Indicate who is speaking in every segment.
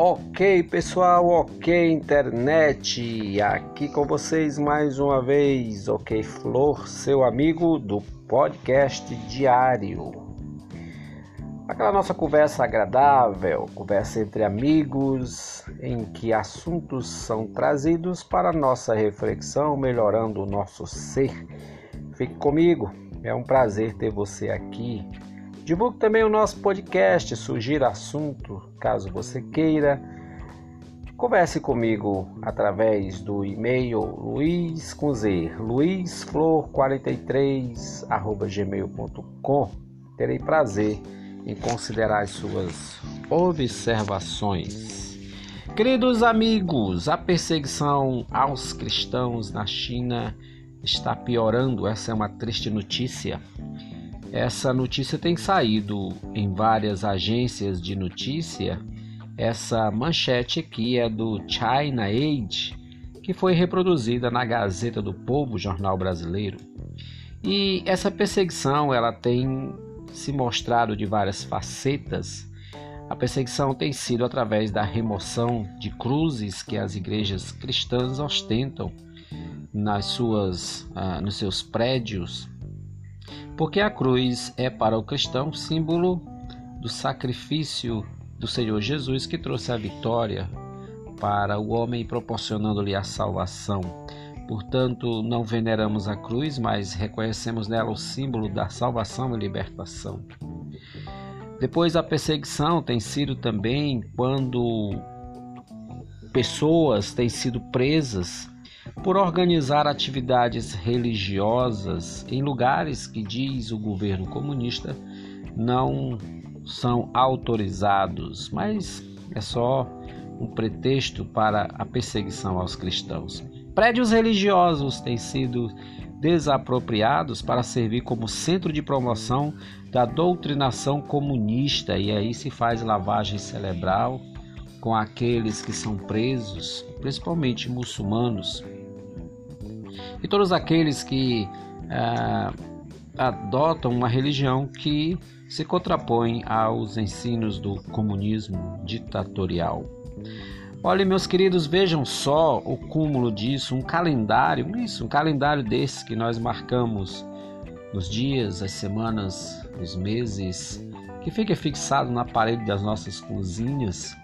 Speaker 1: Ok, pessoal, ok, internet. Aqui com vocês mais uma vez, ok, Flor, seu amigo do podcast diário. Aquela nossa conversa agradável, conversa entre amigos, em que assuntos são trazidos para nossa reflexão, melhorando o nosso ser. Fique comigo, é um prazer ter você aqui Divulgue também o nosso podcast, sugira assunto, caso você queira. Converse comigo através do e-mail luiz com z, luizflor43 gmail.com. Terei prazer em considerar as suas observações. Queridos amigos, a perseguição aos cristãos na China está piorando. Essa é uma triste notícia. Essa notícia tem saído em várias agências de notícia. Essa manchete aqui é do China Age, que foi reproduzida na Gazeta do Povo, jornal brasileiro. E essa perseguição, ela tem se mostrado de várias facetas. A perseguição tem sido através da remoção de cruzes que as igrejas cristãs ostentam nas suas, ah, nos seus prédios porque a cruz é para o cristão símbolo do sacrifício do Senhor Jesus que trouxe a vitória para o homem, proporcionando-lhe a salvação. Portanto, não veneramos a cruz, mas reconhecemos nela o símbolo da salvação e libertação. Depois, a perseguição tem sido também quando pessoas têm sido presas por organizar atividades religiosas em lugares que diz o governo comunista não são autorizados, mas é só um pretexto para a perseguição aos cristãos. Prédios religiosos têm sido desapropriados para servir como centro de promoção da doutrinação comunista. E aí se faz lavagem cerebral com aqueles que são presos, principalmente muçulmanos, e todos aqueles que ah, adotam uma religião que se contrapõe aos ensinos do comunismo ditatorial. Olha, meus queridos, vejam só o cúmulo disso, um calendário, isso, um calendário desse que nós marcamos nos dias, as semanas, os meses, que fica fixado na parede das nossas cozinhas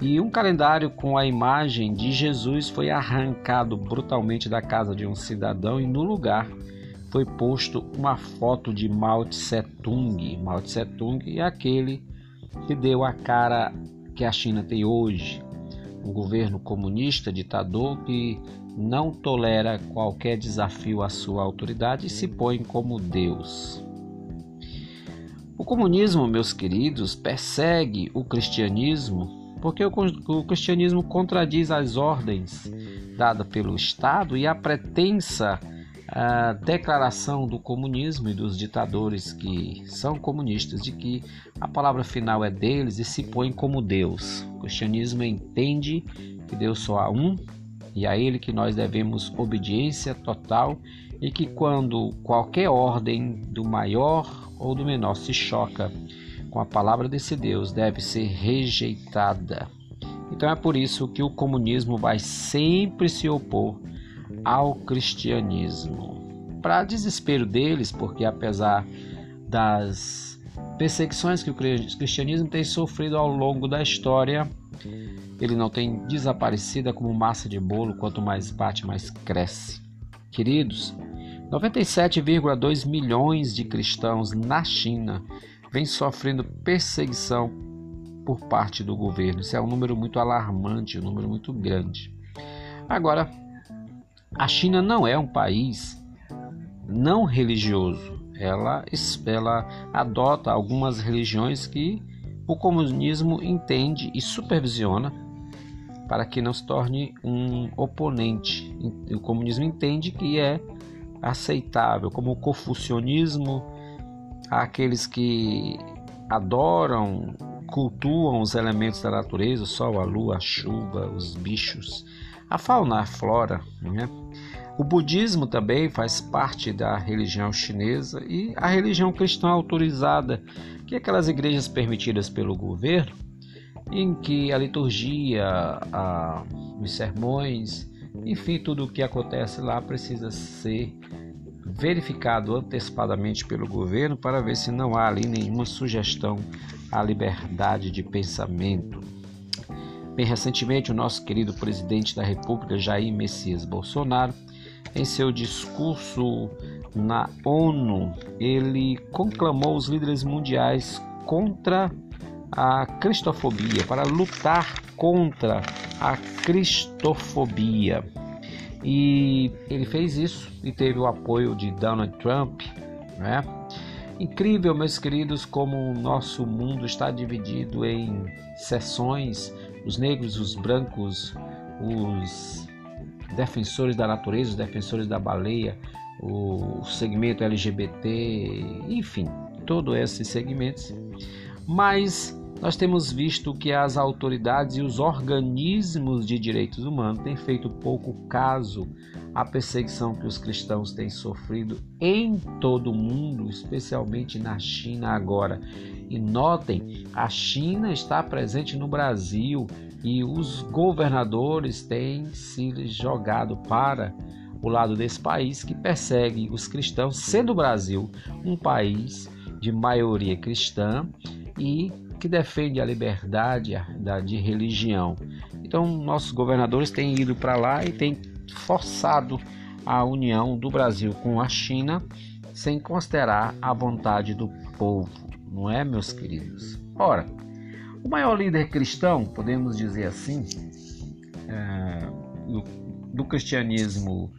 Speaker 1: e um calendário com a imagem de Jesus foi arrancado brutalmente da casa de um cidadão e no lugar foi posto uma foto de Mao Tse Tung. Mao Tse Tung é aquele que deu a cara que a China tem hoje. Um governo comunista, ditador que não tolera qualquer desafio à sua autoridade e se põe como Deus. O comunismo, meus queridos, persegue o cristianismo porque o, cristianismo contradiz as ordens dadas pelo Estado e a pretensa a declaração do comunismo e dos ditadores que são comunistas de que a palavra final é deles e se põe como Deus. O cristianismo entende que Deus só há um e a ele que nós devemos obediência total e que quando qualquer ordem do maior ou do menor se choca com a palavra desse Deus deve ser rejeitada. Então é por isso que o comunismo vai sempre se opor ao cristianismo. Para desespero deles, porque apesar das perseguições que o cristianismo tem sofrido ao longo da história, ele não tem desaparecido como massa de bolo, quanto mais bate, mais cresce. Queridos, 97,2 milhões de cristãos na China vem sofrendo perseguição por parte do governo. Isso é um número muito alarmante, um número muito grande. Agora, a China não é um país não religioso. Ela, ela adota algumas religiões que o comunismo entende e supervisiona para que não se torne um oponente. O comunismo entende que é aceitável, como o confucionismo, àqueles que adoram, cultuam os elementos da natureza, o sol, a lua, a chuva, os bichos, a fauna, a flora. Né? O budismo também faz parte da religião chinesa e a religião cristã autorizada, que é aquelas igrejas permitidas pelo governo, em que a liturgia, a, os sermões, enfim, tudo o que acontece lá precisa ser verificado antecipadamente pelo governo para ver se não há ali nenhuma sugestão à liberdade de pensamento. Bem recentemente, o nosso querido presidente da República, Jair Messias Bolsonaro, em seu discurso na ONU, ele conclamou os líderes mundiais contra a cristofobia, para lutar contra a cristofobia. E ele fez isso e teve o apoio de Donald Trump, né? Incrível, meus queridos, como o nosso mundo está dividido em seções, os negros, os brancos, os defensores da natureza, os defensores da baleia, o segmento LGBT, enfim, todos esses segmentos. Mas nós temos visto que as autoridades e os organismos de direitos humanos têm feito pouco caso à perseguição que os cristãos têm sofrido em todo o mundo, especialmente na China agora. E notem, a China está presente no Brasil e os governadores têm se jogado para o lado desse país que persegue os cristãos, sendo o Brasil um país de maioria cristã e que defende a liberdade de religião. Então, nossos governadores têm ido para lá e têm forçado a união do Brasil com a China sem considerar a vontade do povo, não é, meus queridos? Ora, o maior líder cristão, podemos dizer assim, é, do, do cristianismo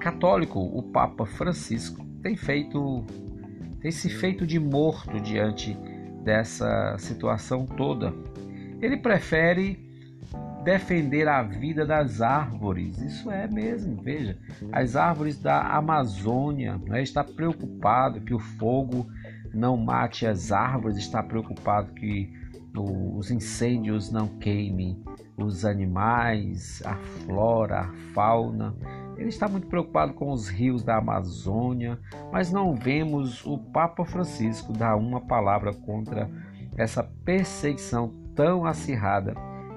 Speaker 1: católico, o Papa Francisco, tem feito tem se feito de morto diante dessa situação toda. Ele prefere defender a vida das árvores. Isso é mesmo, veja, as árvores da Amazônia. Né? Está preocupado que o fogo não mate as árvores, está preocupado que os incêndios não queimem os animais, a flora, a fauna. Ele está muito preocupado com os rios da Amazônia, mas não vemos o Papa Francisco dar uma palavra contra essa perseguição tão acirrada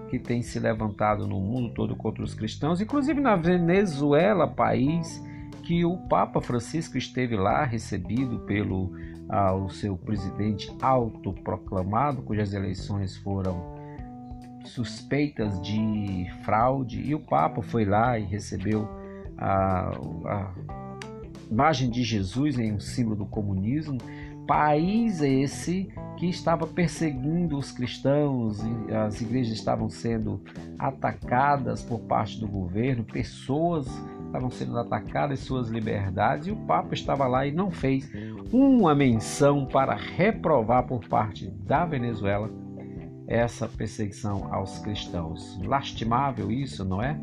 Speaker 1: que tem se levantado no mundo todo contra os cristãos, inclusive na Venezuela, país que o Papa Francisco esteve lá recebido pelo ao seu presidente autoproclamado, cujas eleições foram suspeitas de fraude, e o Papa foi lá e recebeu a, a imagem de Jesus em um símbolo do comunismo. País esse que estava perseguindo os cristãos, as igrejas estavam sendo atacadas por parte do governo, pessoas estavam sendo atacadas suas liberdades, e o Papa estava lá e não fez uma menção para reprovar por parte da Venezuela essa perseguição aos cristãos. Lastimável isso, não é?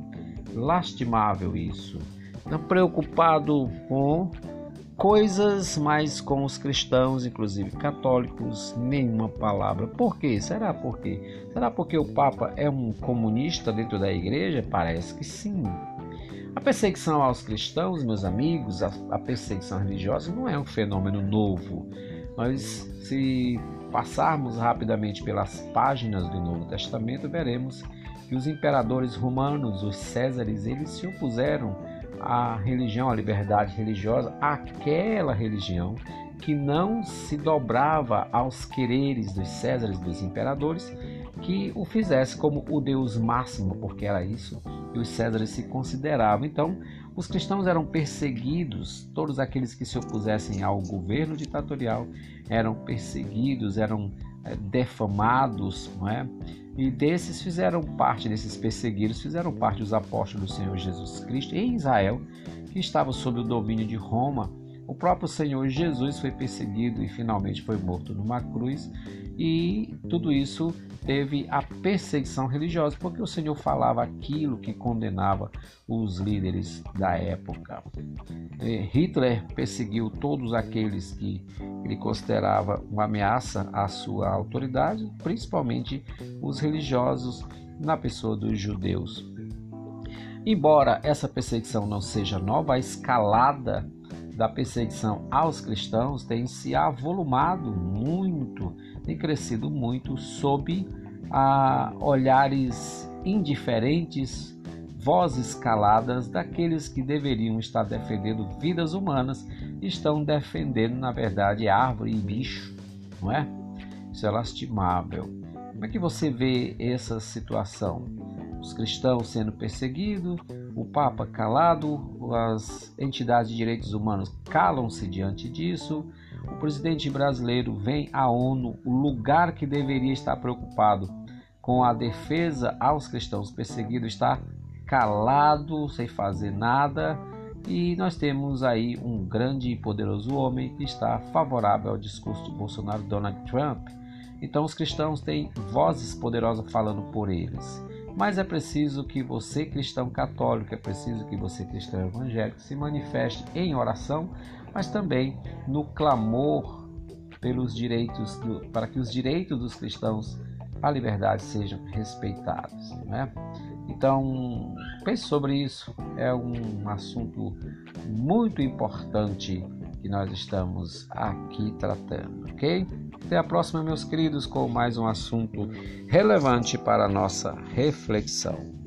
Speaker 1: Lastimável isso. Não preocupado com coisas, mas com os cristãos, inclusive católicos, nenhuma palavra. Por quê? Será por quê? Será porque o Papa é um comunista dentro da igreja? Parece que sim. A perseguição aos cristãos, meus amigos, a, a perseguição religiosa não é um fenômeno novo. Mas se passarmos rapidamente pelas páginas do Novo Testamento, veremos que os imperadores romanos, os Césares, eles se opuseram à religião, à liberdade religiosa, àquela religião que não se dobrava aos quereres dos Césares, dos imperadores, que o fizesse como o Deus máximo, porque era isso que os Césares se consideravam. Então, os cristãos eram perseguidos, todos aqueles que se opusessem ao governo ditatorial eram perseguidos, eram defamados, não é? E desses fizeram parte, desses perseguidos, fizeram parte os apóstolos do Senhor Jesus Cristo em Israel, que estava sob o domínio de Roma. O próprio Senhor Jesus foi perseguido e finalmente foi morto numa cruz, e tudo isso teve a perseguição religiosa, porque o Senhor falava aquilo que condenava os líderes da época. Hitler perseguiu todos aqueles que ele considerava uma ameaça à sua autoridade, principalmente os religiosos, na pessoa dos judeus. Embora essa perseguição não seja nova, a escalada da perseguição aos cristãos tem se avolumado muito, tem crescido muito sob a olhares indiferentes, vozes caladas daqueles que deveriam estar defendendo vidas humanas, estão defendendo, na verdade, árvore e bicho, não é? Isso é lastimável. Como é que você vê essa situação? Os cristãos sendo perseguidos, o Papa calado, as entidades de direitos humanos calam-se diante disso, o presidente brasileiro vem à ONU, o lugar que deveria estar preocupado com a defesa aos cristãos perseguidos, está calado, sem fazer nada, e nós temos aí um grande e poderoso homem que está favorável ao discurso de Bolsonaro Donald Trump. Então os cristãos têm vozes poderosas falando por eles. Mas é preciso que você, cristão católico, é preciso que você, cristão evangélico, se manifeste em oração, mas também no clamor pelos direitos, do, para que os direitos dos cristãos à liberdade sejam respeitados. Né? Então, pense sobre isso, é um assunto muito importante que nós estamos aqui tratando, ok? Até a próxima, meus queridos, com mais um assunto relevante para a nossa reflexão.